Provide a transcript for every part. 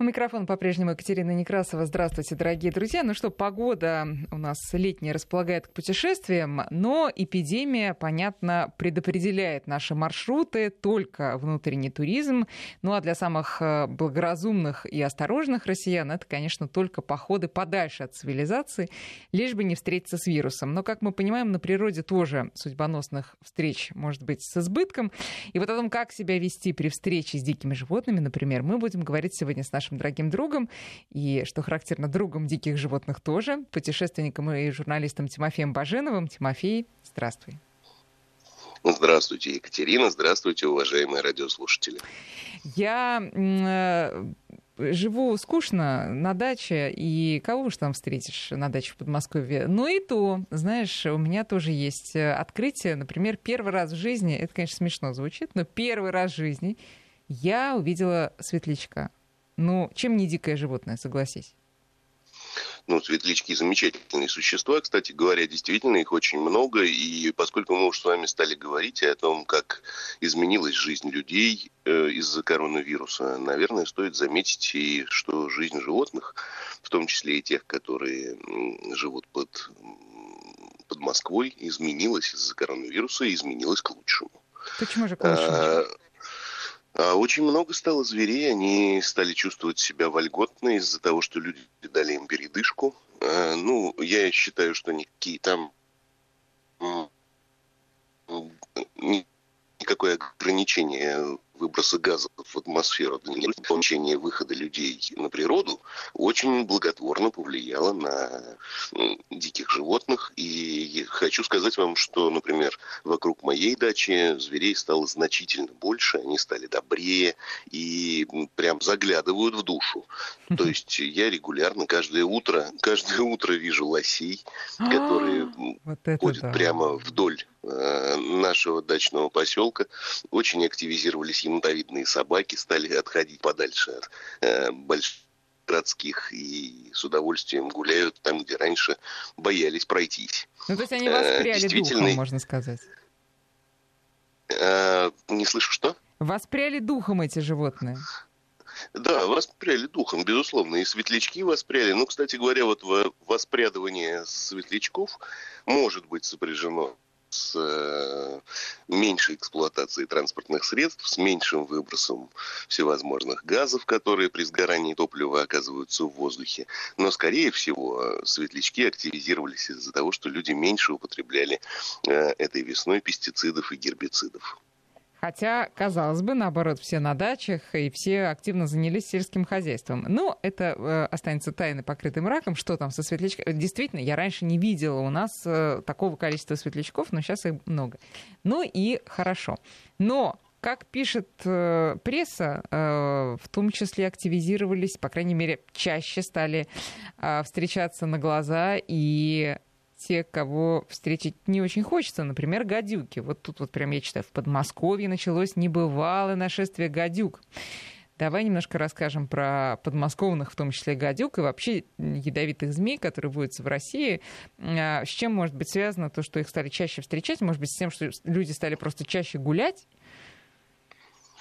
У микрофона по-прежнему Екатерина Некрасова. Здравствуйте, дорогие друзья. Ну что, погода у нас летняя располагает к путешествиям, но эпидемия, понятно, предопределяет наши маршруты, только внутренний туризм. Ну а для самых э, благоразумных и осторожных россиян это, конечно, только походы подальше от цивилизации, лишь бы не встретиться с вирусом. Но, как мы понимаем, на природе тоже судьбоносных встреч может быть с избытком. И вот о том, как себя вести при встрече с дикими животными, например, мы будем говорить сегодня с нашим нашим дорогим другом, и, что характерно, другом диких животных тоже, путешественником и журналистом Тимофеем Баженовым. Тимофей, здравствуй. Здравствуйте, Екатерина. Здравствуйте, уважаемые радиослушатели. Я э, живу скучно на даче, и кого уж там встретишь на даче в Подмосковье. Но и то, знаешь, у меня тоже есть открытие. Например, первый раз в жизни, это, конечно, смешно звучит, но первый раз в жизни я увидела светлячка. Ну, чем не дикое животное, согласись? Ну, светлячки замечательные существа, кстати говоря, действительно их очень много, и поскольку мы уже с вами стали говорить о том, как изменилась жизнь людей э, из-за коронавируса, наверное, стоит заметить и что жизнь животных, в том числе и тех, которые живут под, под Москвой, изменилась из-за коронавируса и изменилась к лучшему. Почему же к лучшему? А, очень много стало зверей, они стали чувствовать себя вольготно из-за того, что люди дали им передышку. А, ну, я считаю, что никакие там никакое ограничение выброса газов в атмосферу, получение выхода людей на природу, очень благотворно повлияло на диких животных. И хочу сказать вам, что, например, вокруг моей дачи зверей стало значительно больше, они стали добрее и прям заглядывают в душу. То есть я регулярно каждое утро, каждое утро вижу лосей, которые ходят прямо вдоль нашего дачного поселка. Очень активизировались янтовидные собаки стали отходить подальше от э, больших городских и с удовольствием гуляют там, где раньше боялись пройтись. Ну, то есть они воспряли э, духом, можно сказать. Э, не слышу, что? Воспряли духом эти животные. Да, воспряли духом, безусловно. И светлячки воспряли. Ну, кстати говоря, вот воспрядывание светлячков может быть сопряжено с э, меньшей эксплуатацией транспортных средств, с меньшим выбросом всевозможных газов, которые при сгорании топлива оказываются в воздухе. Но, скорее всего, светлячки активизировались из-за того, что люди меньше употребляли э, этой весной пестицидов и гербицидов. Хотя, казалось бы, наоборот, все на дачах и все активно занялись сельским хозяйством. Но это э, останется тайной, покрытым раком, что там со светлячками. Действительно, я раньше не видела у нас э, такого количества светлячков, но сейчас их много. Ну и хорошо. Но как пишет э, пресса, э, в том числе активизировались, по крайней мере, чаще стали э, встречаться на глаза и те, кого встретить не очень хочется, например, гадюки. Вот тут вот прям я читаю, в Подмосковье началось небывалое нашествие гадюк. Давай немножко расскажем про подмосковных, в том числе гадюк, и вообще ядовитых змей, которые водятся в России. А, с чем может быть связано то, что их стали чаще встречать? Может быть, с тем, что люди стали просто чаще гулять?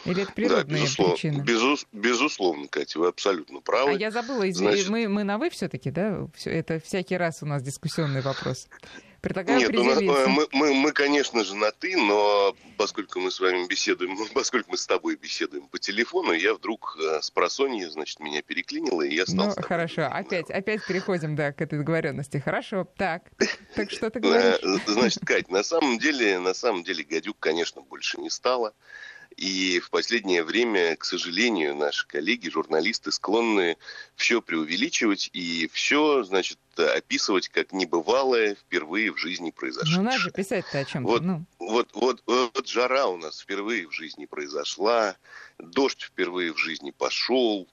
Или это природные да, безусловно, причины? Безус, безусловно, Катя, вы абсолютно правы. А я забыла, извини, Значит... мы, мы на «вы» все-таки, да? Все, это всякий раз у нас дискуссионный вопрос. Предлагаю Нет, нас, мы, мы, мы, конечно же, на «ты», но поскольку мы с вами беседуем, поскольку мы с тобой беседуем по телефону, я вдруг э, с просонья, значит, меня переклинило, и я стал... Ну, хорошо, опять, опять переходим, да, к этой договоренности. Хорошо, так, так что ты говоришь? Э, значит, Кать, на самом деле, на самом деле гадюк, конечно, больше не стало. И в последнее время, к сожалению, наши коллеги, журналисты склонны все преувеличивать и все, значит, описывать как небывалое впервые в жизни произошедшее. Ну, надо же писать-то о чем вот, ну. вот, вот, вот жара у нас впервые в жизни произошла, дождь впервые в жизни пошел,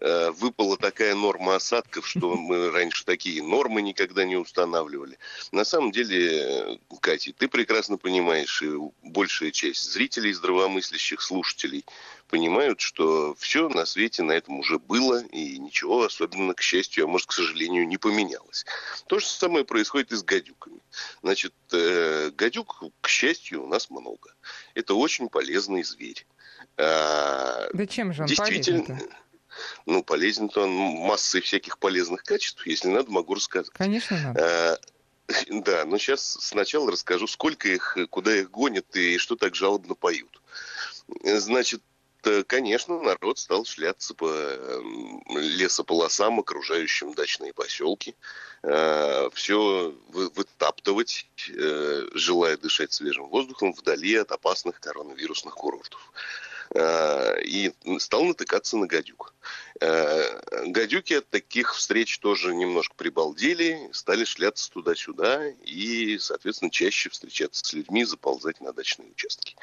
выпала такая норма осадков, что мы раньше такие нормы никогда не устанавливали. На самом деле, Катя, ты прекрасно понимаешь, и большая часть зрителей, здравомыслящих слушателей понимают, что все на свете на этом уже было, и ничего особенно, к счастью, а может, к сожалению, не поменялось. То же самое происходит и с гадюками. Значит, э, гадюк, к счастью, у нас много. Это очень полезный зверь. А, да чем же он действительно... полезный Ну, полезен-то он массой всяких полезных качеств. Если надо, могу рассказать. Конечно, надо. Да, но сейчас сначала расскажу, сколько их, куда их гонят и что так жалобно поют. Значит, конечно, народ стал шляться по лесополосам, окружающим дачные поселки, э, все вытаптывать, э, желая дышать свежим воздухом вдали от опасных коронавирусных курортов. Э, и стал натыкаться на гадюк. Э, гадюки от таких встреч тоже немножко прибалдели, стали шляться туда-сюда и, соответственно, чаще встречаться с людьми, заползать на дачные участки.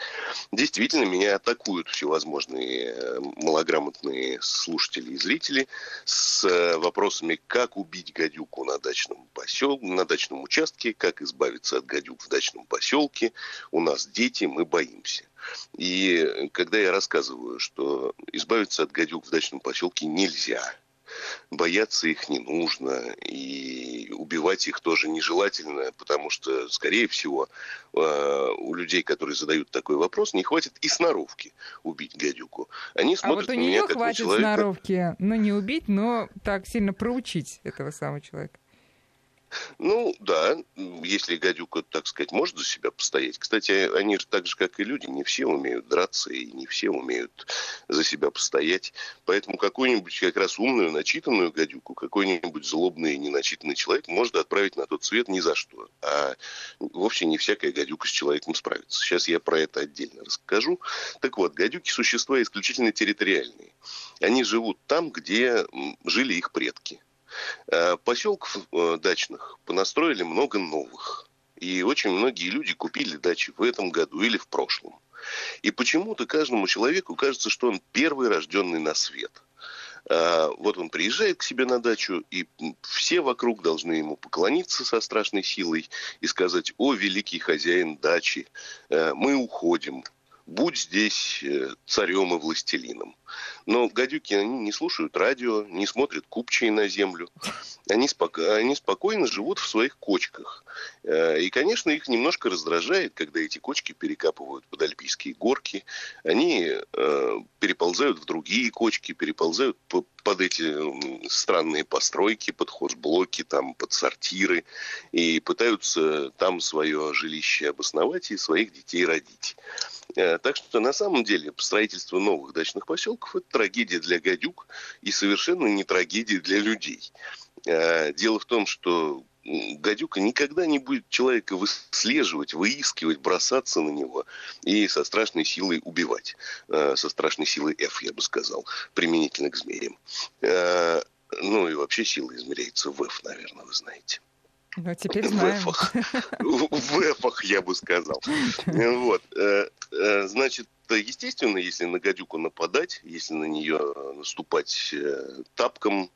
Действительно, меня атакуют всевозможные э, малограмотные слушатели и зрители с вопросами, как убить гадюку на дачном поселке, на дачном участке, как избавиться от гадюк в дачном поселке. У нас дети, мы боимся. И когда я рассказываю, что избавиться от гадюк в дачном поселке нельзя, бояться их не нужно, и убивать их тоже нежелательно, потому что, скорее всего, э, у людей, которые задают такой вопрос, не хватит и сноровки убить гадюку. Они смотрят а вот у нее хватит человека... сноровки, ну не убить, но так сильно проучить этого самого человека. Ну, да, если гадюка, так сказать, может за себя постоять. Кстати, они же так же, как и люди, не все умеют драться и не все умеют за себя постоять. Поэтому какую-нибудь как раз умную, начитанную гадюку, какой-нибудь злобный и неначитанный человек может отправить на тот свет ни за что. А вовсе не всякая гадюка с человеком справится. Сейчас я про это отдельно расскажу. Так вот, гадюки – существа исключительно территориальные. Они живут там, где жили их предки. Э, поселков э, дачных понастроили много новых. И очень многие люди купили дачи в этом году или в прошлом. И почему-то каждому человеку кажется, что он первый рожденный на свет. Э, вот он приезжает к себе на дачу, и все вокруг должны ему поклониться со страшной силой и сказать, о, великий хозяин дачи, мы уходим, будь здесь царем и властелином. Но гадюки, они не слушают радио, не смотрят купчие на землю. Они, спок... они спокойно живут в своих кочках. Э, и, конечно, их немножко раздражает, когда эти кочки перекапывают под альпийские горки. Они э, переползают в другие кочки, переползают по, под эти странные постройки, под хозблоки, там, под сортиры. И пытаются там свое жилище обосновать и своих детей родить. Э, так что на самом деле строительство новых дачных поселков – это трагедия для гадюк и совершенно не трагедия для людей. Э, дело в том, что гадюка никогда не будет человека выслеживать, выискивать, бросаться на него и со страшной силой убивать. Э, со страшной силой F, я бы сказал, применительно к змеям. Ну и вообще сила измеряется в F, наверное, вы знаете. Ну, теперь знаем. В эфах. В эфах, я бы сказал. Вот. Э, э, значит, естественно, если на гадюку нападать, если на нее наступать э, тапком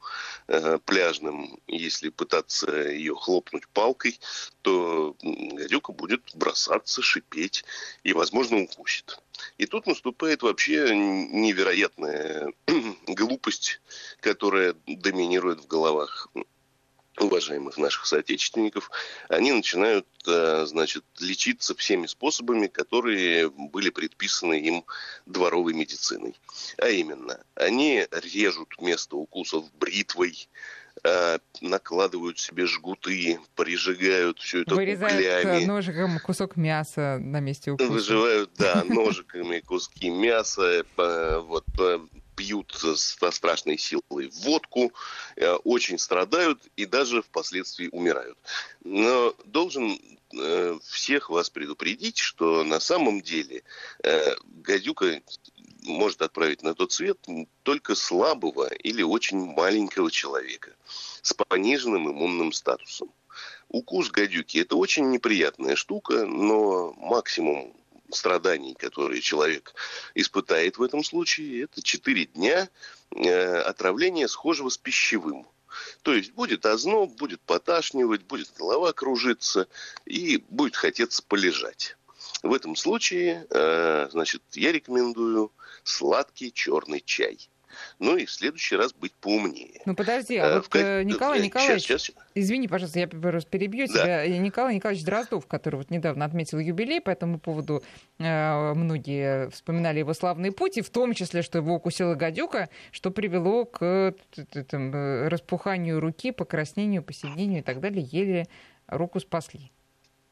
пляжным, если пытаться ее хлопнуть палкой, то гадюка будет бросаться, шипеть и, возможно, укусит. И тут наступает вообще невероятная глупость, которая доминирует в головах уважаемых наших соотечественников, они начинают, э, значит, лечиться всеми способами, которые были предписаны им дворовой медициной. А именно, они режут место укусов бритвой, э, накладывают себе жгуты, прижигают все это Вырезают углями. ножиком кусок мяса на месте укуса. Выживают, да, ножиками куски мяса, вот, пьют со страшной силой водку, э, очень страдают и даже впоследствии умирают. Но должен э, всех вас предупредить, что на самом деле э, гадюка может отправить на тот свет только слабого или очень маленького человека с пониженным иммунным статусом. Укус гадюки – это очень неприятная штука, но максимум страданий, которые человек испытает в этом случае, это 4 дня э, отравления схожего с пищевым. То есть будет озноб, будет поташнивать, будет голова кружиться и будет хотеться полежать. В этом случае, э, значит, я рекомендую сладкий черный чай. Ну и в следующий раз быть поумнее. Ну подожди, а, а вот в... Николай Николаевич, сейчас, сейчас. извини, пожалуйста, я просто перебью да. тебя. Николай Николаевич Дроздов, который вот недавно отметил юбилей, по этому поводу э, многие вспоминали его славный путь, и в том числе, что его укусила гадюка, что привело к там, распуханию руки, покраснению, посинению и так далее, еле руку спасли.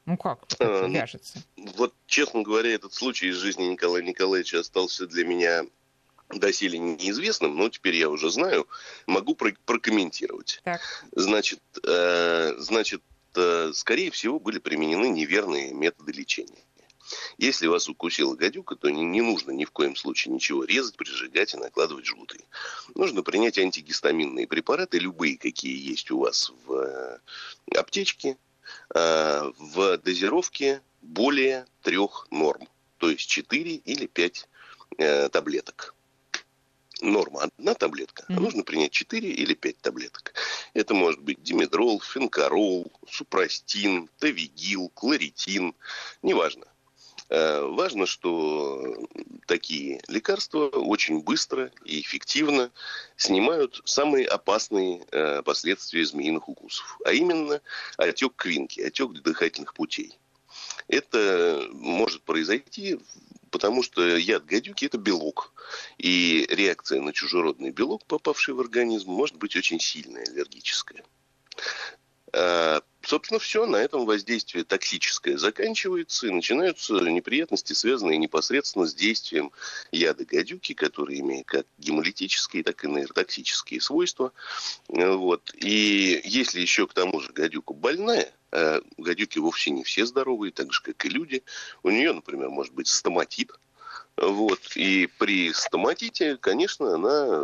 Ну как это а, вяжется? Вот, честно говоря, этот случай из жизни Николая Николаевича остался для меня доселе неизвестным, но теперь я уже знаю, могу прокомментировать. Так. Значит, э, значит, э, скорее всего, были применены неверные методы лечения. Если вас укусила гадюка, то не, не нужно ни в коем случае ничего резать, прижигать и накладывать жгуты. Нужно принять антигистаминные препараты, любые, какие есть у вас в э, аптечке, Э, в дозировке более трех норм, то есть 4 или 5 э, таблеток. Норма одна таблетка, mm-hmm. а нужно принять 4 или 5 таблеток. Это может быть димедрол, фенкарол, супрастин, тавигил, кларитин, неважно. Э, важно, что такие лекарства очень быстро и эффективно снимают самые опасные э, последствия змеиных укусов, а именно отек квинки, отек дыхательных путей. Это может произойти, потому что яд гадюки – это белок. И реакция на чужеродный белок, попавший в организм, может быть очень сильная, аллергическая. Э, собственно, все, на этом воздействие токсическое заканчивается, и начинаются неприятности, связанные непосредственно с действием яда гадюки, который имеет как гемолитические, так и нейротоксические свойства. Э, вот. И если еще к тому же гадюка больная, а гадюки вовсе не все здоровые, так же, как и люди, у нее, например, может быть стоматит, вот. И при стоматите, конечно, она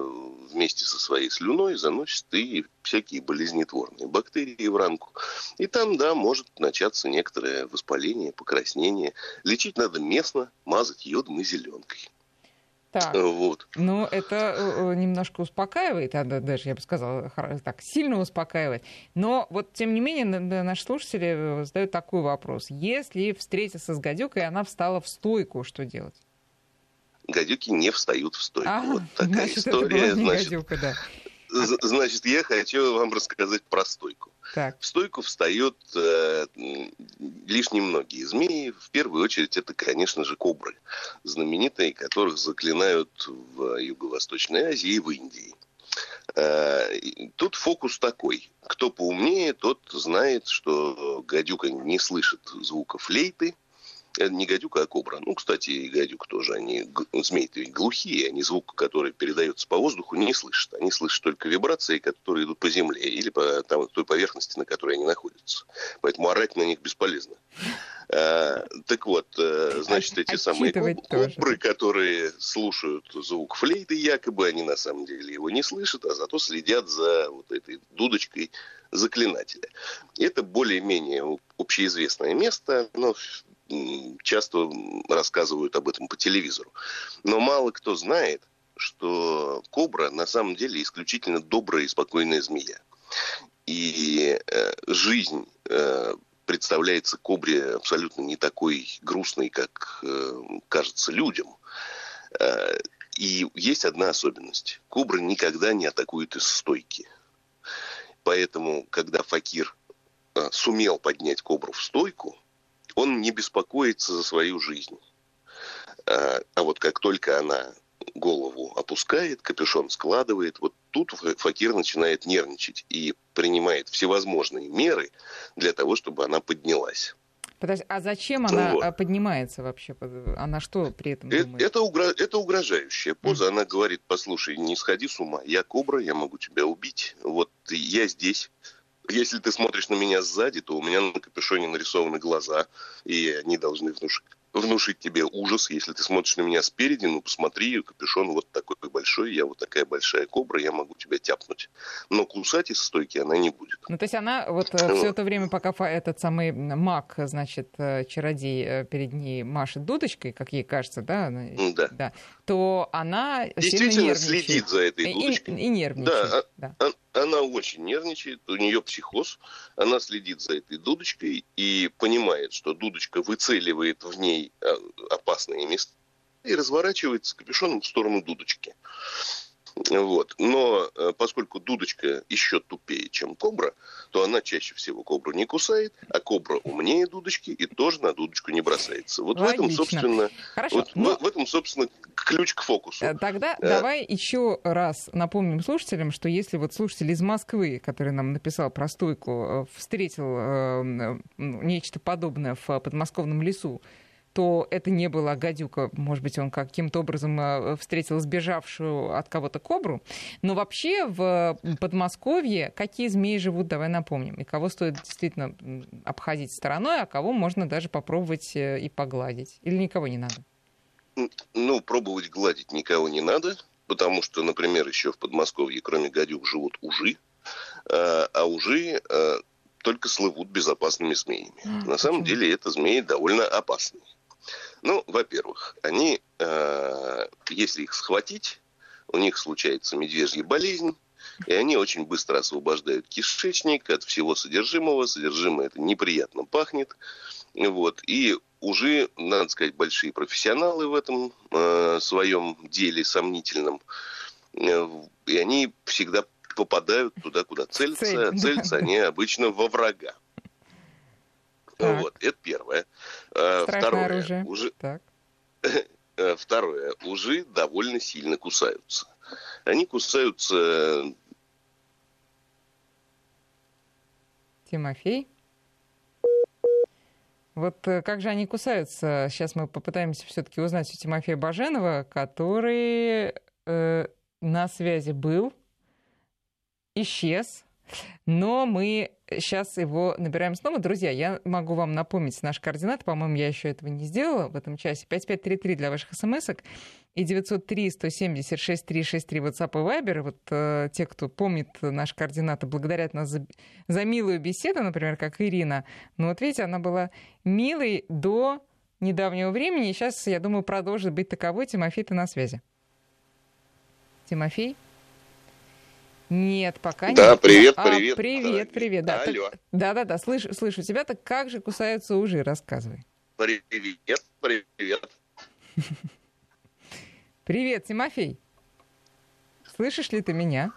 вместе со своей слюной заносит и всякие болезнетворные бактерии в ранку. И там, да, может начаться некоторое воспаление, покраснение. Лечить надо местно, мазать йодом и зеленкой. Так. Вот. Ну, это э, э, немножко успокаивает, а даже, я бы сказала, так, сильно успокаивает. Но вот, тем не менее, наши слушатели э, задают такой вопрос. Если встретиться с гадюкой, она встала в стойку, что делать? Гадюки не встают в стойку. Ага, вот такая значит, история. Это была значит, гадюка, да. Значит, я хочу вам рассказать про стойку. Так. В стойку встают э, лишь немногие змеи. В первую очередь, это, конечно же, кобры, знаменитые, которых заклинают в Юго-Восточной Азии и в Индии. Э, тут фокус такой. Кто поумнее, тот знает, что гадюка не слышит звука флейты, не гадюка, а кобра. Ну, кстати, и гадюк тоже. Они, змеи-то ведь глухие, они звук, который передается по воздуху, не слышат. Они слышат только вибрации, которые идут по земле или по там, той поверхности, на которой они находятся. Поэтому орать на них бесполезно. А, так вот, э, значит, эти самые кобры, которые слушают звук флейты, якобы они на самом деле его не слышат, а зато следят за вот этой дудочкой заклинателя. Это более-менее общеизвестное место, но часто рассказывают об этом по телевизору. Но мало кто знает, что кобра на самом деле исключительно добрая и спокойная змея. И э, жизнь э, представляется кобре абсолютно не такой грустной, как э, кажется людям. Э, и есть одна особенность. Кобра никогда не атакует из стойки. Поэтому, когда Факир э, сумел поднять кобру в стойку, он не беспокоится за свою жизнь. А, а вот как только она голову опускает, капюшон складывает, вот тут факир начинает нервничать и принимает всевозможные меры для того, чтобы она поднялась. Подожди, а зачем она вот. А, поднимается вообще? Она что при этом это, думает? Это, угро... это угрожающая поза. Mm. Она говорит, послушай, не сходи с ума. Я кобра, я могу тебя убить. Вот я здесь. Если ты смотришь на меня сзади, то у меня на капюшоне нарисованы глаза, и они должны внушить внушить тебе ужас, если ты смотришь на меня спереди, ну посмотри, капюшон вот такой большой, я вот такая большая кобра, я могу тебя тяпнуть. Но кусать из стойки она не будет. Ну то есть она вот, вот. Э, все это время, пока этот самый маг, значит, э, чародей э, перед ней машет дудочкой, как ей кажется, да? Да. да то она Действительно следит за этой дудочкой. И, и нервничает. Да, да. А, она очень нервничает, у нее психоз, она следит за этой дудочкой и понимает, что дудочка выцеливает в ней а, опасные места и разворачивается капюшоном в сторону дудочки. Вот. Но э, поскольку дудочка еще тупее, чем кобра, то она чаще всего кобру не кусает, а кобра умнее дудочки и тоже на дудочку не бросается. Вот Логично. в этом, собственно, Хорошо, вот но... в, в этом, собственно, ключ к фокусу. Э, тогда а... давай еще раз напомним слушателям, что если вот слушатель из Москвы, который нам написал про стойку, встретил э, нечто подобное в подмосковном лесу, то это не была гадюка. Может быть, он каким-то образом э, встретил сбежавшую от кого-то кобру. Но вообще в Подмосковье какие змеи живут, давай напомним. И кого стоит действительно обходить стороной, а кого можно даже попробовать э, и погладить. Или никого не надо? Ну, пробовать гладить никого не надо, потому что, например, еще в Подмосковье, кроме гадюк, живут ужи. А, а ужи э, только слывут безопасными змеями. А, На самом деле это змеи довольно опасные. Ну, во-первых, они, э, если их схватить, у них случается медвежья болезнь, и они очень быстро освобождают кишечник от всего содержимого. Содержимое это неприятно пахнет. Вот. И уже, надо сказать, большие профессионалы в этом э, своем деле сомнительном. Э, и они всегда попадают туда, куда целятся. Цель, целятся да. они обычно во врага. Так. Вот, это первое. Э, Страшное Второе. Оружие. Уже... Так. Э, второе. Ужи довольно сильно кусаются. Они кусаются... Тимофей? Вот э, как же они кусаются? Сейчас мы попытаемся все-таки узнать у Тимофея Баженова, который э, на связи был, исчез, но мы сейчас его набираем снова. Друзья, я могу вам напомнить наш координат. По-моему, я еще этого не сделала в этом часе. 5533 для ваших смс-ок и 903 176 363 WhatsApp и Viber. Вот э, те, кто помнит наши координаты, благодарят нас за, за милую беседу, например, как Ирина. Но вот видите, она была милой до недавнего времени. И сейчас, я думаю, продолжит быть таковой. Тимофей, ты на связи. Тимофей? Нет, пока да, нет. привет, а, привет. Привет, привет. Да, Алло. да, да, да, слышу, слышу тебя. Так как же кусаются ужи? Рассказывай. Привет, привет. Привет, Тимофей. Слышишь ли ты меня?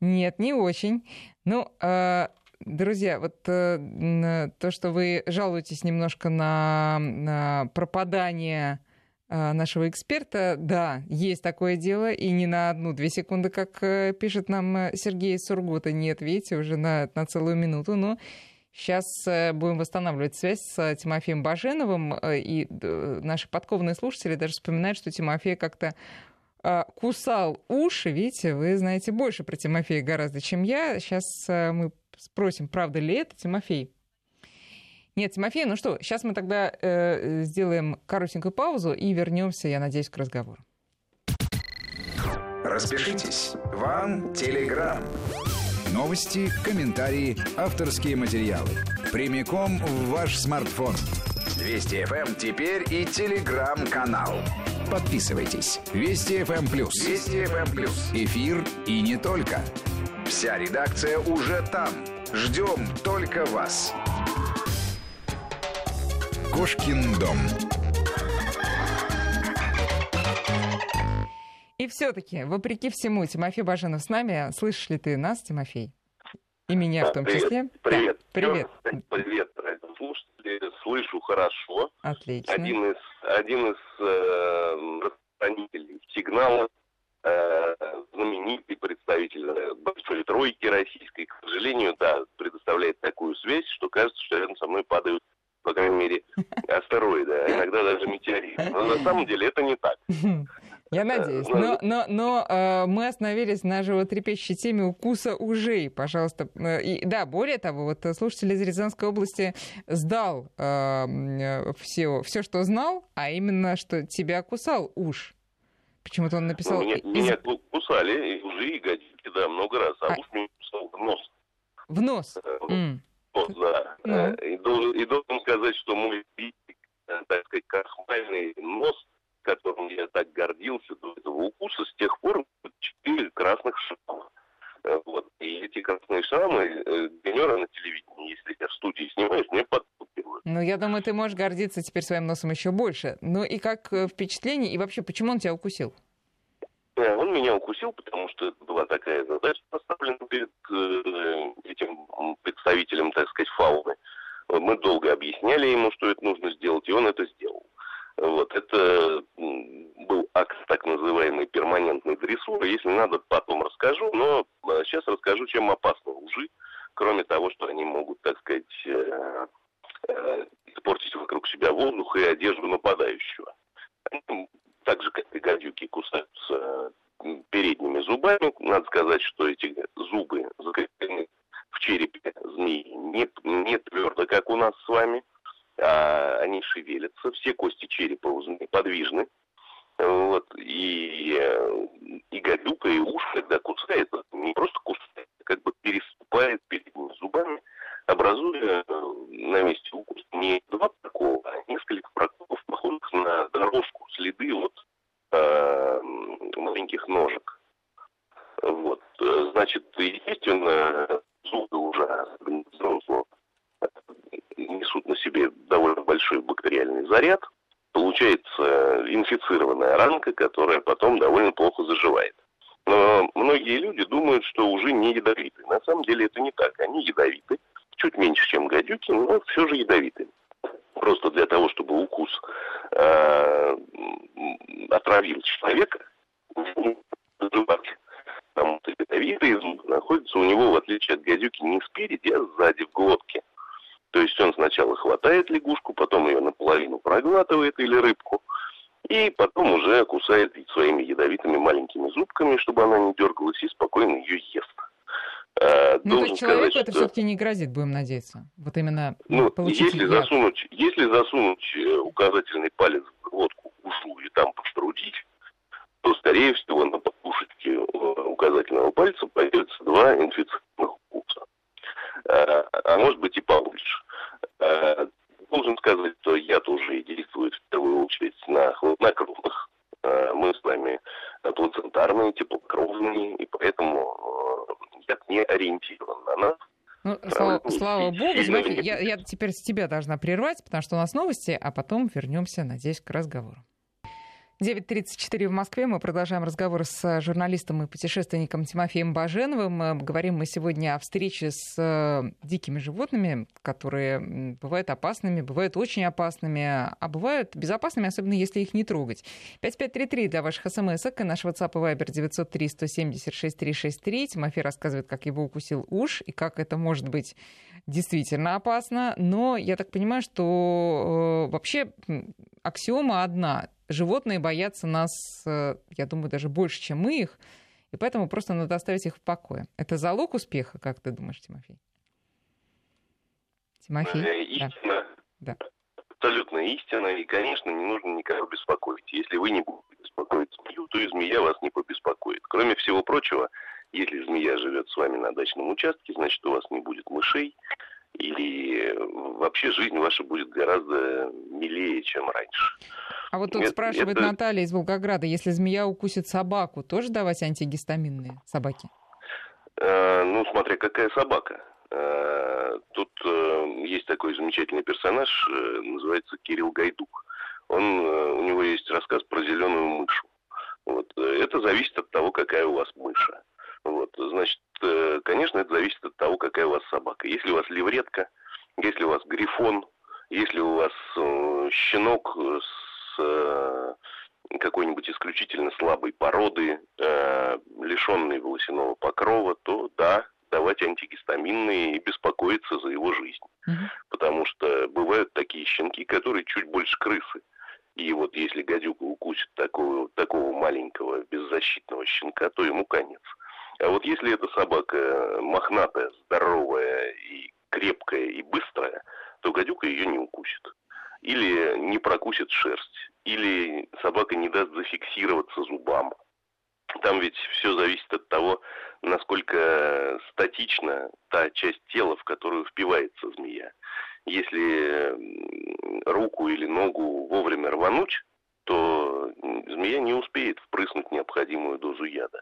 Нет, не очень. Ну, э, друзья, вот э, то, что вы жалуетесь немножко на, на пропадание нашего эксперта. Да, есть такое дело, и не на одну-две секунды, как э, пишет нам э, Сергей Сургута. Нет, видите, уже на, на целую минуту, но Сейчас э, будем восстанавливать связь с Тимофеем Баженовым, и наши подкованные слушатели даже вспоминают, что Тимофей как-то кусал уши. Видите, вы знаете больше про Тимофея гораздо, чем я. Сейчас мы спросим, правда ли это, Тимофей. Нет, Тимофей, ну что, сейчас мы тогда э, сделаем коротенькую паузу и вернемся, я надеюсь, к разговору. Распишитесь. Вам Телеграм. Новости, комментарии, авторские материалы. Прямиком в ваш смартфон. Вести FM эм теперь и Телеграм-канал. Подписывайтесь. Вести FM+. Эм Вести FM+. Эм Эфир и не только. Вся редакция уже там. Ждем только вас. Кошкин дом. И все-таки, вопреки всему, Тимофей Баженов с нами. Слышишь ли ты нас, Тимофей? И меня да, в том привет, числе? Привет. Да, привет. Привет, слушатели. Слышу хорошо. Отлично. Один из, один из э, распространителей сигнала, э, знаменитый представитель большой тройки российской, к сожалению, да, предоставляет такую связь, что кажется, что рядом со мной падают по крайней мере, астероиды, а иногда даже метеориты. Но на самом деле это не так. Я надеюсь. Но, но, но э, мы остановились на животрепещущей теме укуса ужей. Пожалуйста. Э, и, да, более того, вот слушатель из Рязанской области сдал э, все, все, что знал, а именно, что тебя кусал уж. Почему-то он написал... Ну, меня, из... меня кусали, и ужи, и гадюки, да, много раз. А, а... уж меня кусал в нос. В нос? Mm да. Ну. И, должен, и должен сказать, что мой, так сказать, крахмальный нос, которым я так гордился до этого укуса, с тех пор четыре красных шрама. Вот. И эти красные шрамы генера на телевидении, если я в студии снимаюсь, мне подпукивают. Ну, я думаю, ты можешь гордиться теперь своим носом еще больше. Ну и как впечатление, и вообще, почему он тебя укусил? Он меня укусил, потому что была такая задача поставлена перед э, этим представителем, так сказать, фауны. Мы долго объясняли ему, что это нужно сделать, и он это сделал. Вот, это был акт так называемой перманентной дрессуры. Если надо, потом расскажу, но сейчас расскажу, чем опасны лжи, кроме того, что они могут, так сказать, испортить вокруг себя воздух и одежду нападающего. Они так же, как и гадюки, кусаются передними зубами. Надо сказать, что эти зубы закреплены в черепе змеи не, не твердо, как у нас с вами, а они шевелятся. Все кости черепа у змеи подвижны. Вот, и, и гадюка, и уж, когда кусает, не просто кусает, а как бы переступает передними зубами, образуя на месте укуса не два прокола, а несколько проколов, похожих на дорожку, следы вот э, маленьких ножек. Вот. Значит, естественно, зубы уже взрослого несут на себе довольно большой бактериальный заряд. Получается инфицированная ранка, которая потом довольно плохо заживает. Но многие люди думают, что уже не ядовиты. На самом деле это не так. Они ядовиты, чуть меньше, чем гадюки, но все же ядовиты. Просто для того, чтобы укус э, отравил человека, заживать. Потому что ядовитые зубы находятся у него, в отличие от гадюки, не спереди, а сзади, в глотке. То есть он сначала хватает лягушку, потом ее наполовину проглатывает или рыбку, и потом уже кусает своими ядовитыми маленькими зубками, чтобы она не дергалась, и спокойно ее ест. Э, ну, то есть человеку сказать, это что... все-таки не грозит, будем надеяться. Вот именно ну, если яд. засунуть, если засунуть э, указательный палец в глотку, ушу и там пострудить, то, скорее всего, на подушечке э, указательного пальца появятся два инфицированных укуса. А, а может быть и. А, должен сказать, что яд уже действует в первую очередь на хладнокровных. А, мы с вами плацентарные, теплокровные, и поэтому яд не ориентирован на нас. Ну, слава, слава богу, Тимофей, я, я теперь с тебя должна прервать, потому что у нас новости, а потом вернемся, надеюсь, к разговору. 9.34 в Москве. Мы продолжаем разговор с журналистом и путешественником Тимофеем Баженовым. Говорим мы сегодня о встрече с э, дикими животными, которые бывают опасными, бывают очень опасными, а бывают безопасными, особенно если их не трогать. 5533 для ваших смс и наш WhatsApp и Viber 903 176 363. Тимофей рассказывает, как его укусил уж и как это может быть действительно опасно. Но я так понимаю, что э, вообще аксиома одна — животные боятся нас, э, я думаю, даже больше, чем мы их, и поэтому просто надо оставить их в покое. Это залог успеха, как ты думаешь, Тимофей? Тимофей? Э, истина. Да. Абсолютно истина, и, конечно, не нужно никого беспокоить. Если вы не будете беспокоить змею, то и змея вас не побеспокоит. Кроме всего прочего, если змея живет с вами на дачном участке, значит, у вас не будет мышей, и вообще жизнь ваша будет гораздо милее, чем раньше. А вот тут это, спрашивает это... Наталья из Волгограда, если змея укусит собаку, тоже давать антигистаминные собаки? Э, ну, смотря какая собака. Э, тут э, есть такой замечательный персонаж, э, называется Кирилл Гайдук. Он, у него есть рассказ про зеленую мышу. Вот. Это зависит от того, какая у вас мыша. Вот. Значит, конечно, это зависит от того, какая у вас собака. Если у вас левретка, если у вас грифон, если у вас щенок с какой-нибудь исключительно слабой породы, лишенной волосяного покрова, то да, давать антигистаминные и беспокоиться за его жизнь. Угу. Потому что бывают такие щенки, которые чуть больше крысы. И вот если гадюка укусит такого, такого маленького беззащитного щенка, то ему конец. А вот если эта собака мохнатая, здоровая и крепкая и быстрая, то гадюка ее не укусит или не прокусит шерсть, или собака не даст зафиксироваться зубам. Там ведь все зависит от того, насколько статична та часть тела, в которую впивается змея. Если руку или ногу вовремя рвануть, то змея не успеет впрыснуть необходимую дозу яда.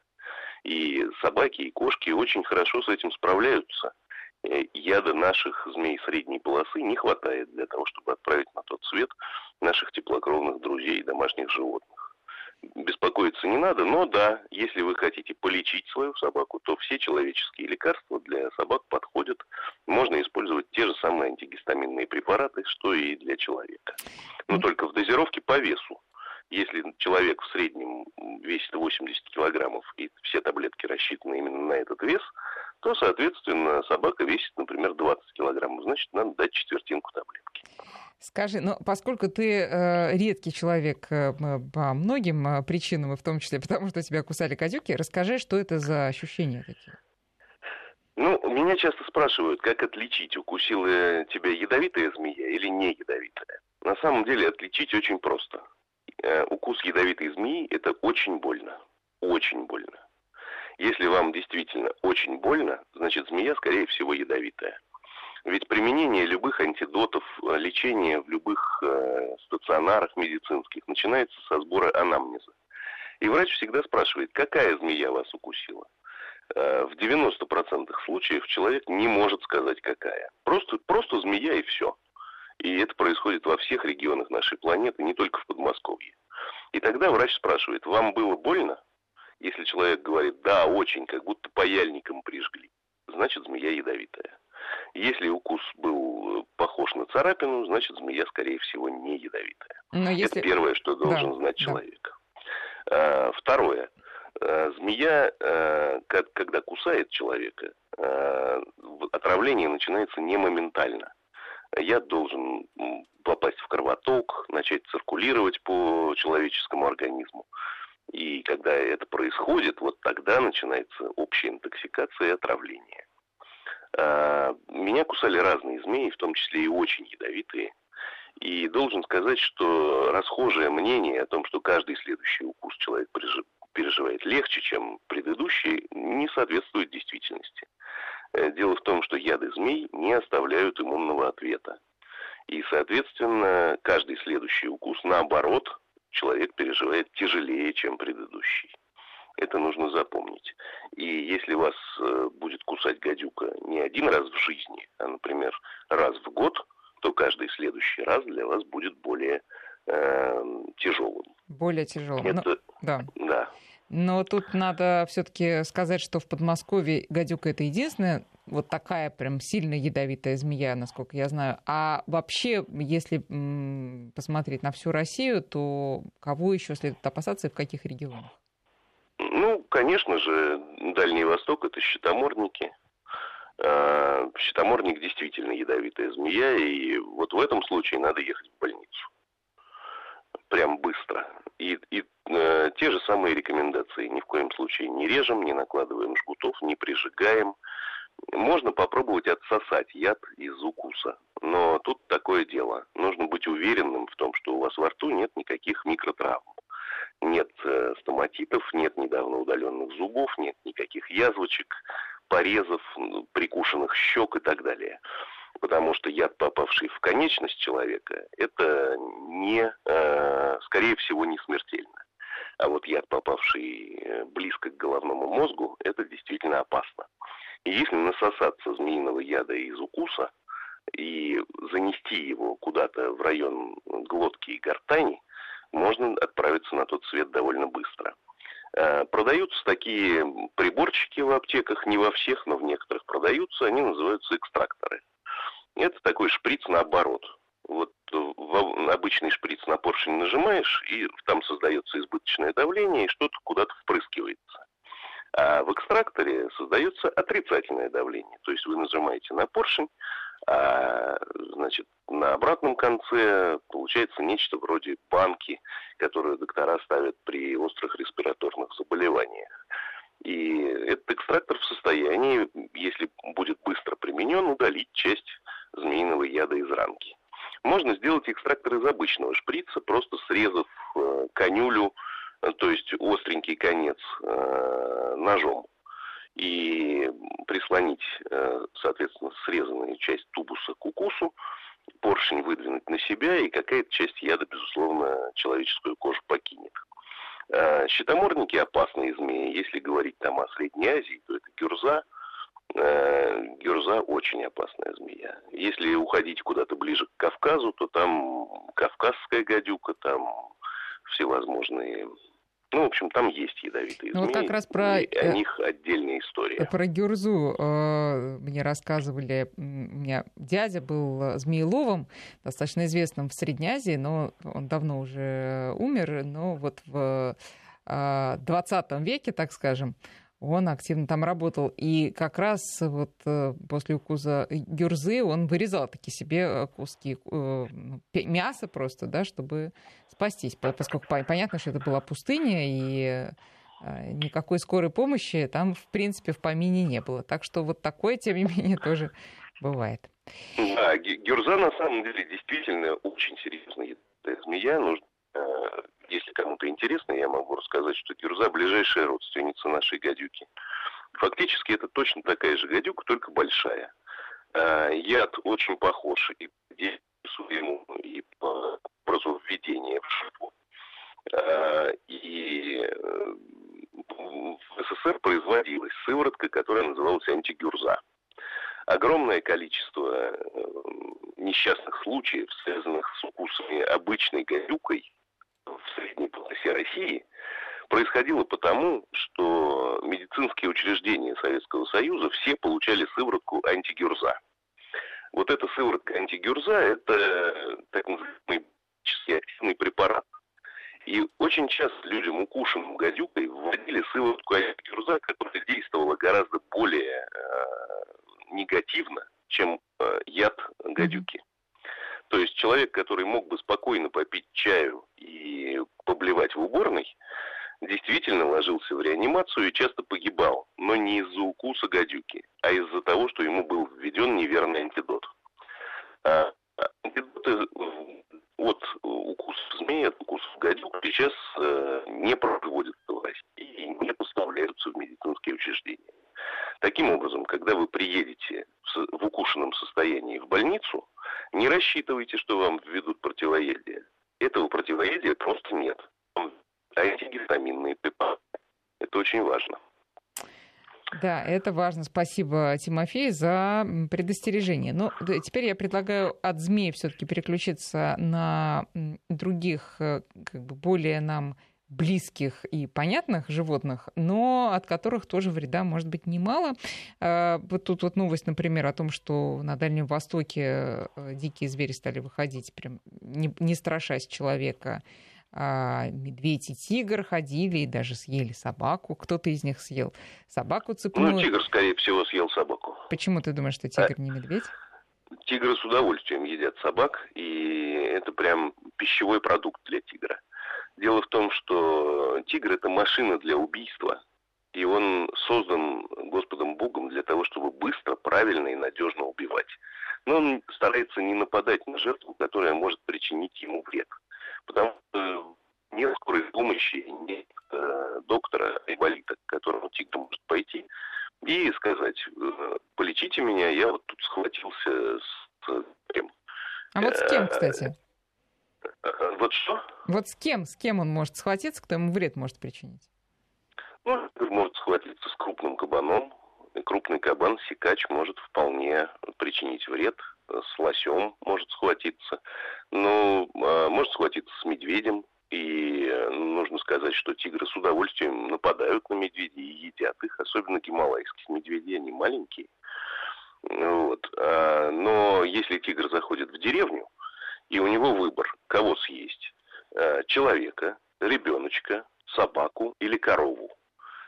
И собаки и кошки очень хорошо с этим справляются. Э, яда наших змей средней полосы не хватает для того, чтобы отправить на тот свет наших теплокровных друзей и домашних животных. Беспокоиться не надо, но да, если вы хотите полечить свою собаку, то все человеческие лекарства для собак подходят. Можно использовать те же самые антигистаминные препараты, что и для человека. Но только в дозировке по весу. Если человек в среднем весит 80 килограммов и все таблетки рассчитаны именно на этот вес, то, соответственно, собака весит, например, 20 килограммов, значит, надо дать четвертинку таблетки. Скажи, ну, поскольку ты э, редкий человек э, по многим э, причинам, и в том числе потому, что тебя кусали кадюки, расскажи, что это за ощущения такие? Ну, меня часто спрашивают, как отличить, укусила тебя ядовитая змея или не ядовитая. На самом деле отличить очень просто. Э, укус ядовитой змеи – это очень больно. Очень больно. Если вам действительно очень больно, значит змея, скорее всего, ядовитая. Ведь применение любых антидотов, э, лечение в любых э, стационарах медицинских начинается со сбора анамнеза. И врач всегда спрашивает, какая змея вас укусила. Э, в 90% случаев человек не может сказать, какая. Просто, просто змея и все. И это происходит во всех регионах нашей планеты, не только в Подмосковье. И тогда врач спрашивает, вам было больно? Если человек говорит, да, очень, как будто паяльником прижгли, значит змея ядовитая. Если укус был э, похож на царапину, значит змея, скорее всего, не ядовитая. Но если... Это первое, что должен да, знать человек. Да. А, второе. А, змея, а, когда кусает человека, отравление начинается не моментально. Яд должен попасть в кровоток, начать циркулировать по человеческому организму. И когда это происходит, вот тогда начинается общая интоксикация и отравление. А, меня кусали разные змеи, в том числе и очень ядовитые. И должен сказать, что расхожее мнение о том, что каждый следующий укус человек переживает легче, чем предыдущий, не соответствует действительности. Э, дело в том, что яды змей не оставляют иммунного ответа. И, соответственно, каждый следующий укус, наоборот, человек переживает тяжелее, чем предыдущий. Это нужно запомнить. И если вас э, будет кусать гадюка не один раз в жизни, а, например, раз в год, то каждый следующий раз для вас будет более э, тяжелым. Более тяжелым. Это, ну, да. Да. Но тут надо все-таки сказать, что в Подмосковье гадюка это единственная вот такая прям сильно ядовитая змея, насколько я знаю. А вообще, если посмотреть на всю Россию, то кого еще следует опасаться и в каких регионах? Конечно же, Дальний Восток это щитоморники. А, щитоморник действительно ядовитая змея, и вот в этом случае надо ехать в больницу. Прям быстро. И, и э, те же самые рекомендации. Ни в коем случае не режем, не накладываем жгутов, не прижигаем. Можно попробовать отсосать яд из укуса. Но тут такое дело. Нужно быть уверенным в том, что у вас во рту нет никаких микротравм нет э, стоматитов, нет недавно удаленных зубов, нет никаких язвочек, порезов, прикушенных щек и так далее. Потому что яд, попавший в конечность человека, это не, э, скорее всего, не смертельно. А вот яд, попавший э, близко к головному мозгу, это действительно опасно. И если насосаться змеиного яда из укуса и занести его куда-то в район глотки и гортани, можно отправиться на тот свет довольно быстро. Э, продаются такие приборчики в аптеках, не во всех, но в некоторых продаются, они называются экстракторы. Это такой шприц наоборот. Вот в обычный шприц на поршень нажимаешь, и там создается избыточное давление, и что-то куда-то впрыскивается. А в экстракторе создается отрицательное давление. То есть вы нажимаете на поршень, а, значит, на обратном конце получается нечто вроде банки, которую доктора ставят при острых респираторных заболеваниях. И этот экстрактор в состоянии, если будет быстро применен, удалить часть змеиного яда из ранки. Можно сделать экстрактор из обычного шприца, просто срезав э, конюлю, э, то есть остренький конец э, ножом и прислонить, э, соответственно, срезанную часть тубуса к укусу, поршень выдвинуть на себя, и какая-то часть яда, безусловно, человеческую кожу покинет. Э, щитоморники опасные змеи. Если говорить там о Средней Азии, то это гюрза. Э, гюрза очень опасная змея. Если уходить куда-то ближе к Кавказу, то там кавказская гадюка, там всевозможные Ну, в общем, там есть ядовитые ну, змеи. Вот как раз про... И о них отдельная история. Про гюрзу э, мне рассказывали. У меня дядя был змееловом, достаточно известным в Средней Азии, но он давно уже умер. Но вот в 20 веке, так скажем, он активно там работал. И как раз вот э, после укуса гюрзы он вырезал такие себе э, куски э, ну, мяса просто, да, чтобы спастись. Поскольку понятно, что это была пустыня, и никакой скорой помощи там, в принципе, в помине не было. Так что вот такое, тем не менее, тоже бывает. Да, гюрза на самом деле действительно очень серьезная змея. Нужно если кому-то интересно, я могу рассказать, что гюрза – ближайшая родственница нашей гадюки. Фактически это точно такая же гадюка, только большая. А, яд очень похож и по своему, и по образу введения в шипу. А, и э, в СССР производилась сыворотка, которая называлась антигюрза. Огромное количество э, несчастных случаев, связанных с укусами обычной гадюкой, полосе России происходило потому, что медицинские учреждения Советского Союза все получали сыворотку антигюрза. Вот эта сыворотка антигюрза – это так называемый активный препарат. И очень часто людям, укушенным гадюкой, вводили сыворотку антигюрза, которая действовала гораздо более э, негативно, чем э, яд гадюки. То есть человек, который мог бы спокойно попить чаю поблевать в уборной, действительно ложился в реанимацию и часто погибал, но не из-за укуса гадюки, а из-за того, что ему был введен неверный антидот. А, а антидоты от укуса змеи, от укуса гадюк сейчас э, не проводятся в России и не поставляются в медицинские учреждения. Таким образом, когда вы приедете в укушенном состоянии в больницу, не рассчитывайте, что вам введут противоядие. Этого противоядия просто нет. Антигистаминные препараты. Это очень важно. Да, это важно. Спасибо, Тимофей, за предостережение. Но теперь я предлагаю от змей все-таки переключиться на других, э, как бы более нам близких и понятных животных, но от которых тоже вреда может быть немало. А, вот тут вот новость, например, о том, что на Дальнем Востоке э, дикие звери стали выходить, прям не, не страшась человека. А медведь и тигр ходили и даже съели собаку. Кто-то из них съел собаку цепную. Ну, тигр, скорее всего, съел собаку. Почему ты думаешь, что тигр а... не медведь? Тигры с удовольствием едят собак, и это прям пищевой продукт для тигра. Дело в том, что тигр это машина для убийства, и он создан Господом Богом для того, чтобы быстро, правильно и надежно убивать. Но он старается не нападать на жертву, которая может причинить ему вред. Потому что нет скорой помощи, нет э, доктора, инвалида, к которому тигр может пойти и сказать, э, полечите меня, я вот тут схватился с... Кем. А вот с кем, кстати? Э, вот что? Вот с кем, с кем он может схватиться, кто ему вред может причинить? Ну, может схватиться с крупным кабаном. Крупный кабан, сикач, может вполне причинить вред. С лосем может схватиться. Но а, может схватиться с медведем. И нужно сказать, что тигры с удовольствием нападают на медведей и едят их. Особенно гималайских медведей, они маленькие. Вот. А, но если тигр заходит в деревню, и у него выбор, кого съесть. Э, человека, ребеночка, собаку или корову.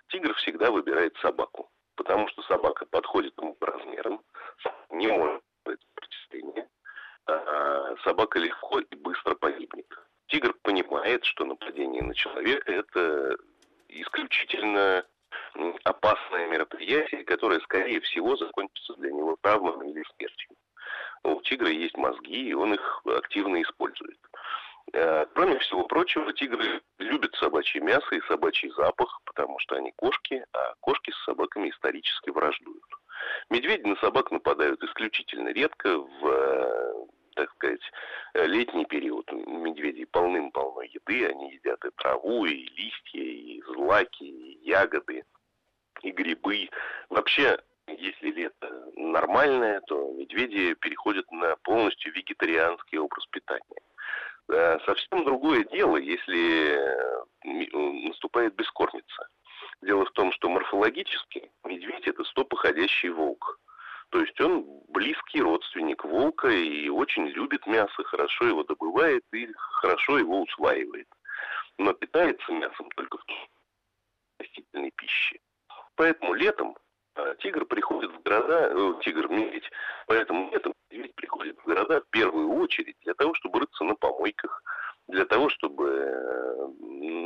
Тигр всегда выбирает собаку, потому что собака подходит ему по размерам, не может противостояние, а собака легко и быстро погибнет. Тигр понимает, что нападение на человека – это исключительно опасное мероприятие, которое, скорее всего, закончится для него травмами или смертью. У тигра есть мозги, и он их активно использует. Э, кроме всего прочего, тигры любят собачье мясо и собачий запах, потому что они кошки, а кошки с собаками исторически враждуют. Медведи на собак нападают исключительно редко в э, так сказать, летний период. У медведей полным-полно еды, они едят и траву, и листья, и злаки, и ягоды, и грибы. Вообще, если лето нормальное, то медведи переходят на полностью вегетарианский образ питания. Э, совсем другое дело, если наступает бескормица. Дело в том, что морфологически медведь это стопоходящий волк. То есть он близкий родственник волка и очень любит мясо, хорошо его добывает и хорошо его усваивает. Но питается мясом только в растительной пище. Поэтому летом а, тигр приходит в города, э, тигр, медведь, поэтому летом медведь приходит в города в первую очередь для того, чтобы рыться на помойках, для того, чтобы э,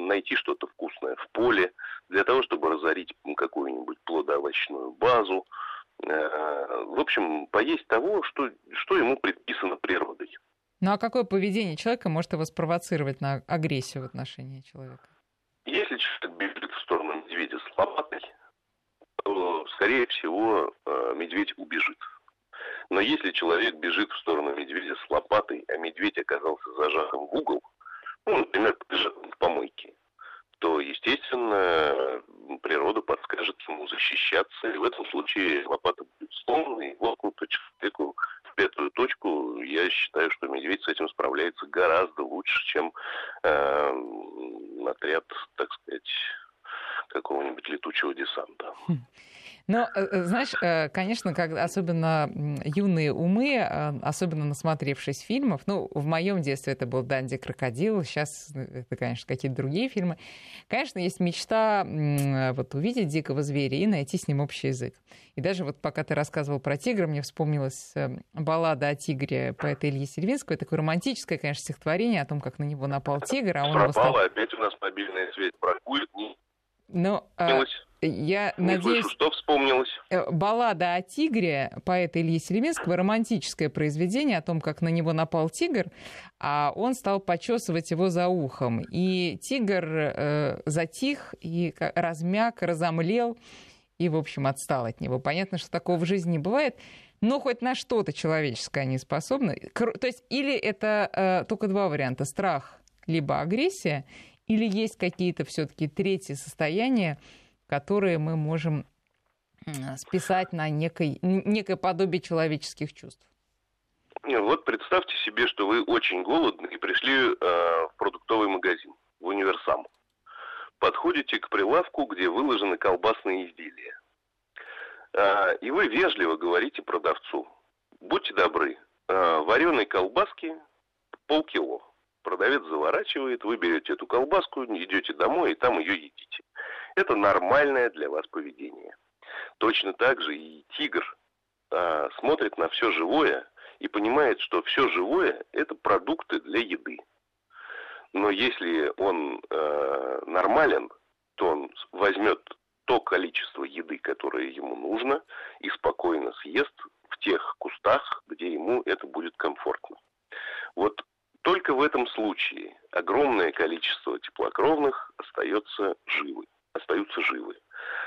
найти что-то вкусное в поле, для того, чтобы разорить какую-нибудь плодоовощную базу, Э, в общем, поесть того, что, что ему предписано природой. Ну а какое поведение человека может его спровоцировать на агрессию в отношении человека? Если человек бежит в сторону медведя с лопатой, то, скорее всего, э, медведь убежит. Но если человек бежит в сторону медведя с лопатой, а медведь оказался зажатым в угол, ну, например, в помойке, то, естественно, природа подскажет ему защищаться. И в этом случае лопата будет сломана и воткнута человеку в пятую точку. Я считаю, что медведь с этим справляется гораздо лучше, чем э, отряд, так сказать, какого-нибудь летучего десанта. Ну, э, э, знаешь, э, конечно, как, особенно юные умы, особенно насмотревшись фильмов, ну, в моем детстве это был «Данди Крокодил», сейчас это, конечно, какие-то другие фильмы. Конечно, есть мечта вот увидеть дикого зверя и найти с ним общий язык. И даже вот пока ты рассказывал про тигра, мне вспомнилась баллада о тигре поэта Ильи Сервинского. Такое романтическое, конечно, стихотворение о том, как на него напал тигр. А он Пропало, стал... опять у нас мобильная связь бракует. Ну, а, я Не надеюсь... Слышу, что вспомнилось? Э, баллада о тигре поэта Ильи Селеминского, романтическое произведение о том, как на него напал тигр, а он стал почесывать его за ухом. И тигр э, затих и размяк, разомлел и, в общем, отстал от него. Понятно, что такого в жизни не бывает, но хоть на что-то человеческое они способны. То есть или это э, только два варианта. Страх либо агрессия, или есть какие-то все-таки третьи состояния, которые мы можем списать на некой, некое подобие человеческих чувств? Вот представьте себе, что вы очень голодны и пришли э, в продуктовый магазин, в универсам. Подходите к прилавку, где выложены колбасные изделия. Э, и вы вежливо говорите продавцу. Будьте добры, э, вареной колбаски полкило. Продавец заворачивает, вы берете эту колбаску, идете домой и там ее едите. Это нормальное для вас поведение. Точно так же и тигр а, смотрит на все живое и понимает, что все живое – это продукты для еды. Но если он э, нормален, то он возьмет то количество еды, которое ему нужно, и спокойно съест в тех кустах, где ему это будет комфортно. Вот только в этом случае огромное количество теплокровных остается живы остаются живы.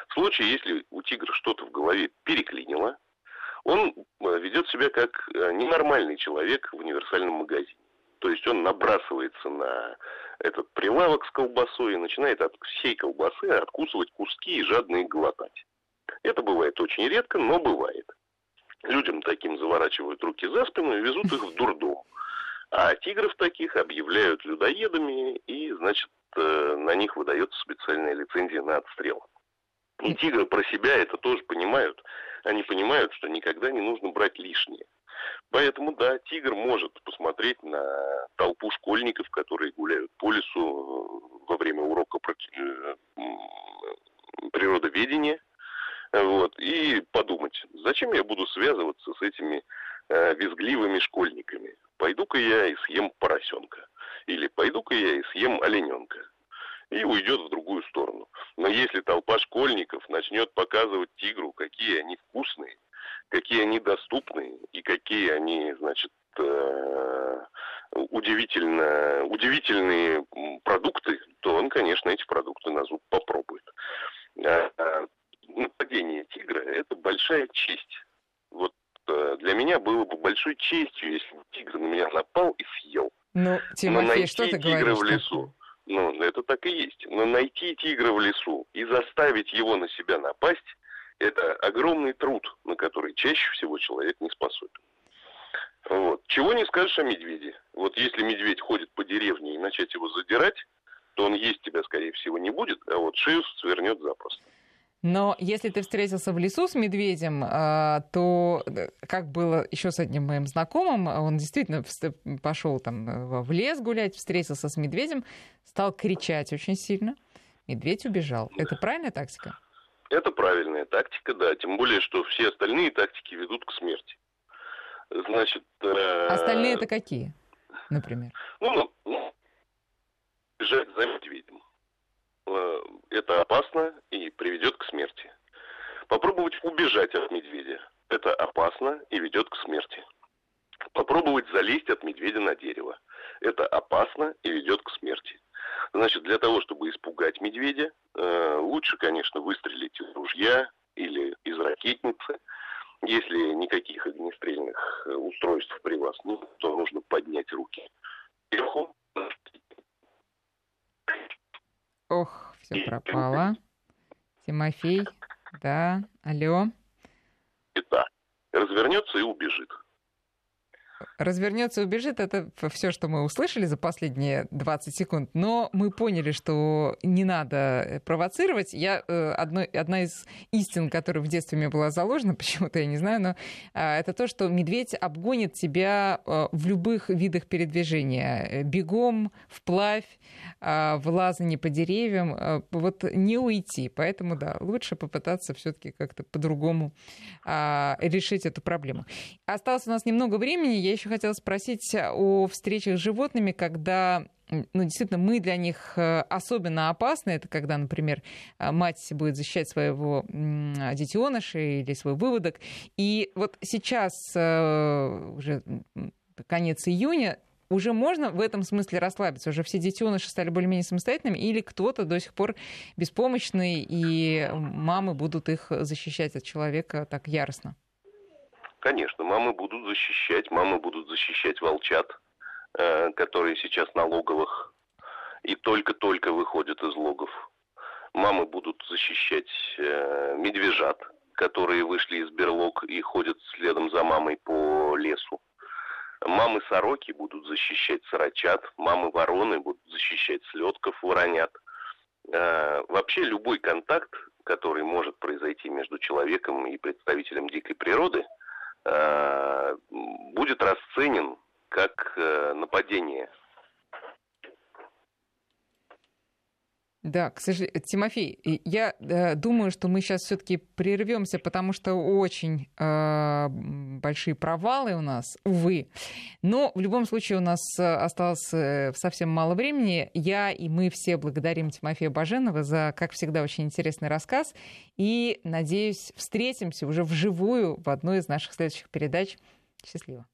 В случае, если у тигра что-то в голове переклинило, он э, ведет себя как э, ненормальный человек в универсальном магазине. То есть он набрасывается на этот прилавок с колбасой и начинает от всей колбасы откусывать куски и жадно их глотать. Это бывает очень редко, но бывает. Людям таким заворачивают руки за спину и везут их в дурдом. А тигров таких объявляют людоедами и, значит, Э, на них выдается специальная лицензия на отстрел. И тигры про себя это тоже понимают. Они понимают, что никогда не нужно брать лишнее. Поэтому, да, тигр может посмотреть на толпу школьников, которые гуляют по лесу э, во время урока э, природоведения, вот, и подумать, зачем я буду связываться с этими э, визгливыми школьниками. Пойду-ка я и съем поросенка. Или пойду-ка я и съем олененка. И уйдет в другую сторону. Но если толпа школьников начнет показывать тигру, какие они вкусные, какие они доступные и какие они, значит, э, удивительно, удивительные продукты, то он, конечно, эти продукты на зуб попробует. А, а нападение тигра – это большая честь. Вот э, для меня было бы большой честью, если бы тигр на меня напал и съел. Ну, Тимофей, что ты тигра в лесу. Ну, это так и есть. Но найти тигра в лесу и заставить его на себя напасть, это огромный труд, на который чаще всего человек не способен. Вот. Чего не скажешь о медведе. Вот если медведь ходит по деревне и начать его задирать, то он есть тебя, скорее всего, не будет, а вот шею свернет запросто. Но если ты встретился в лесу с медведем, а, то э, как было еще с одним моим знакомым, он действительно пошел там э, в лес гулять, встретился с медведем, стал кричать очень сильно. Медведь убежал. Это правильная тактика? Это правильная тактика, да. Тем более, что все остальные тактики ведут к смерти. Значит... Э... Остальные это какие, например? Ну, ну бежать за медведем. Это опасно и приведет к смерти. Попробовать убежать от медведя. Это опасно и ведет к смерти. Попробовать залезть от медведя на дерево. Это опасно и ведет к смерти. Значит, для того, чтобы испугать медведя, э, лучше, конечно, выстрелить из ружья или из ракетницы. Если никаких огнестрельных э, устройств при вас нет, то нужно поднять руки вверху, Ох, все пропало. Тимофей, да, алло. Да, развернется и убежит развернется и убежит, это все, что мы услышали за последние 20 секунд. Но мы поняли, что не надо э, провоцировать. Я, э, одно, одна из истин, которая в детстве мне была заложена, почему-то я не знаю, но а, это то, что медведь обгонит тебя э, в любых видах передвижения. Бегом, вплавь, а, в лазании по деревьям. Вот не уйти. Поэтому, да, лучше попытаться все-таки как-то по-другому а, решить эту проблему. Осталось у нас немного времени. Я еще хотела спросить о встречах с животными, когда ну, действительно, мы для них э, особенно опасны. Это когда, например, э, мать будет защищать своего детеныша или свой выводок. И вот сейчас э, уже конец июня, уже можно в этом смысле расслабиться? Уже все детеныши стали более-менее самостоятельными? Или кто-то до сих пор беспомощный, и мамы будут их защищать от человека так яростно? Конечно, мамы будут защищать, мамы будут защищать волчат, э, которые сейчас на логовых и только-только выходят из логов. Мамы будут защищать э, медвежат, которые вышли из берлог и ходят следом за мамой по лесу. Мамы сороки будут защищать сорочат, мамы вороны будут защищать слетков, воронят. Э, вообще любой контакт, который может произойти между человеком и представителем дикой природы – будет расценен как э, нападение. Да, к сожалению, Тимофей, я э, думаю, что мы сейчас все-таки прервемся, потому что очень э, большие провалы у нас, увы. Но в любом случае у нас э, осталось э, совсем мало времени. Я и мы все благодарим Тимофея Баженова за, как всегда, очень интересный рассказ. И, надеюсь, встретимся уже вживую в одной из наших следующих передач. Счастливо.